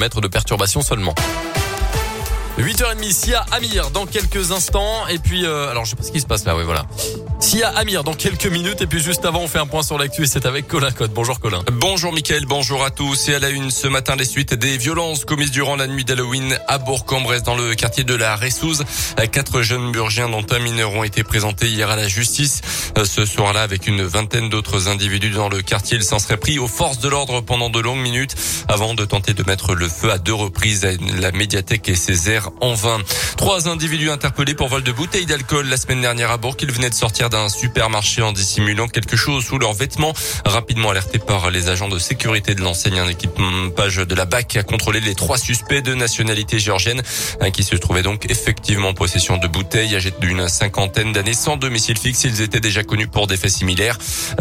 Mètres de perturbation seulement. 8h30, Sia Amir dans quelques instants. Et puis, euh, alors je sais pas ce qui se passe là, oui voilà. Sia Amir dans quelques minutes. Et puis juste avant, on fait un point sur l'actu et c'est avec Colin. Bonjour Colin. Bonjour Mickaël, bonjour à tous. Et à la une ce matin, les suites des violences commises durant la nuit d'Halloween à Bourg-en-Bresse dans le quartier de la Ressouze. Quatre jeunes burgiens dont un mineur ont été présentés hier à la justice. Ce soir-là, avec une vingtaine d'autres individus dans le quartier, ils s'en seraient pris aux forces de l'ordre pendant de longues minutes avant de tenter de mettre le feu à deux reprises à la médiathèque et ses aires en vain. Trois individus interpellés pour vol de bouteilles d'alcool la semaine dernière à Bourg. Ils venaient de sortir d'un supermarché en dissimulant quelque chose sous leurs vêtements. Rapidement alertés par les agents de sécurité de l'enseigne, un équipage de la BAC a contrôlé les trois suspects de nationalité géorgienne qui se trouvaient donc effectivement en possession de bouteilles âgées d'une cinquantaine d'années sans domicile fixe. Ils étaient déjà connus pour des faits similaires.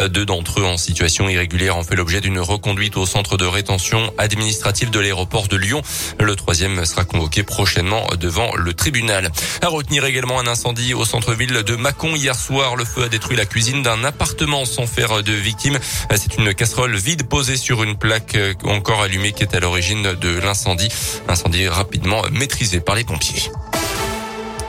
Deux d'entre eux en situation irrégulière ont fait l'objet d'une reconduite au centre de rétention administrative de l'aéroport de Lyon. Le troisième sera convoqué prochainement devant le tribunal. À retenir également un incendie au centre-ville de Mâcon hier soir. Le feu a détruit la cuisine d'un appartement sans faire de victimes. C'est une casserole vide posée sur une plaque encore allumée qui est à l'origine de l'incendie. Incendie rapidement maîtrisé par les pompiers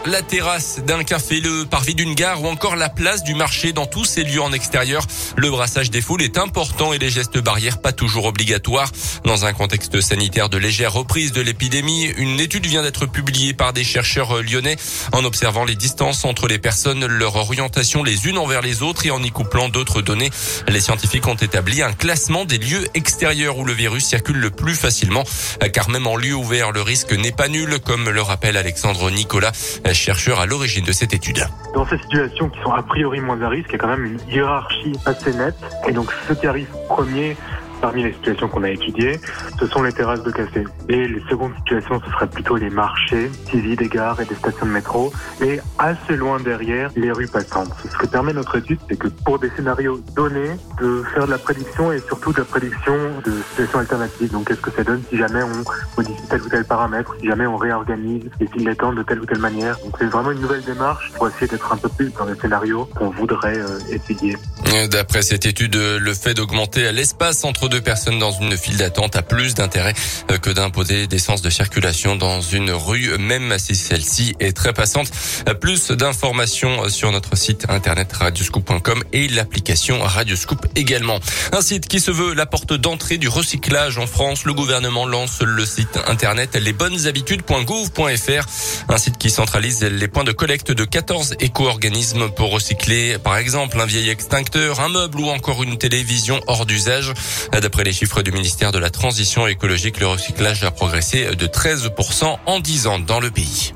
la terrasse d'un café, le parvis d'une gare ou encore la place du marché dans tous ces lieux en extérieur. Le brassage des foules est important et les gestes barrières pas toujours obligatoires. Dans un contexte sanitaire de légère reprise de l'épidémie, une étude vient d'être publiée par des chercheurs lyonnais en observant les distances entre les personnes, leur orientation les unes envers les autres et en y couplant d'autres données. Les scientifiques ont établi un classement des lieux extérieurs où le virus circule le plus facilement car même en lieu ouvert, le risque n'est pas nul comme le rappelle Alexandre Nicolas chercheur à l'origine de cette étude. Dans ces situations qui sont a priori moins à risque, il y a quand même une hiérarchie assez nette. Et donc ceux qui arrivent premiers Parmi les situations qu'on a étudiées, ce sont les terrasses de café. Et les secondes situations, ce seraient plutôt les marchés, suivis des gares et des stations de métro. Et assez loin derrière, les rues passantes. Ce que permet notre étude, c'est que pour des scénarios donnés, de faire de la prédiction et surtout de la prédiction de situations alternatives. Donc qu'est-ce que ça donne si jamais on modifie tel ou tel paramètre, si jamais on réorganise les files d'attente de telle ou telle manière? Donc c'est vraiment une nouvelle démarche pour essayer d'être un peu plus dans les scénarios qu'on voudrait euh, étudier. D'après cette étude, le fait d'augmenter l'espace entre deux personnes dans une file d'attente a plus d'intérêt euh, que d'imposer des sens de circulation dans une rue, même si celle-ci est très passante. Euh, plus d'informations sur notre site internet radioscoop.com et l'application Radioscoop également. Un site qui se veut la porte d'entrée du recyclage en France. Le gouvernement lance le site internet lesbonneshabitudes.gouv.fr, un site qui centralise les points de collecte de 14 éco-organismes pour recycler, par exemple, un vieil extincteur, un meuble ou encore une télévision hors d'usage. D'après les chiffres du ministère de la Transition écologique, le recyclage a progressé de 13% en 10 ans dans le pays.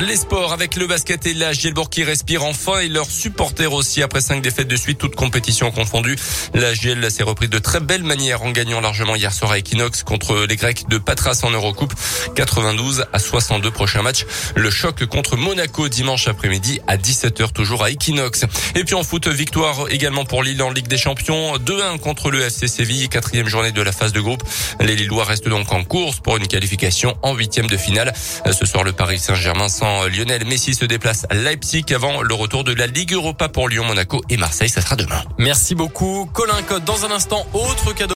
Les sports avec le basket et la Gielbourg qui respire enfin et leurs supporters aussi après cinq défaites de suite, toutes compétitions confondues. La Giel s'est reprise de très belle manière en gagnant largement hier soir à Equinox contre les Grecs de Patras en Eurocoupe. 92 à 62 prochains matchs. Le choc contre Monaco dimanche après-midi à 17h toujours à Equinox. Et puis en foot, victoire également pour Lille en Ligue des Champions. 2-1 contre le FC Séville, quatrième journée de la phase de groupe. Les Lillois restent donc en course pour une qualification en huitième de finale. Ce soir, le Paris Saint-Germain Lionel Messi se déplace à Leipzig avant le retour de la Ligue Europa pour Lyon, Monaco et Marseille. Ça sera demain. Merci beaucoup. Colin Code dans un instant. Autre cadeau.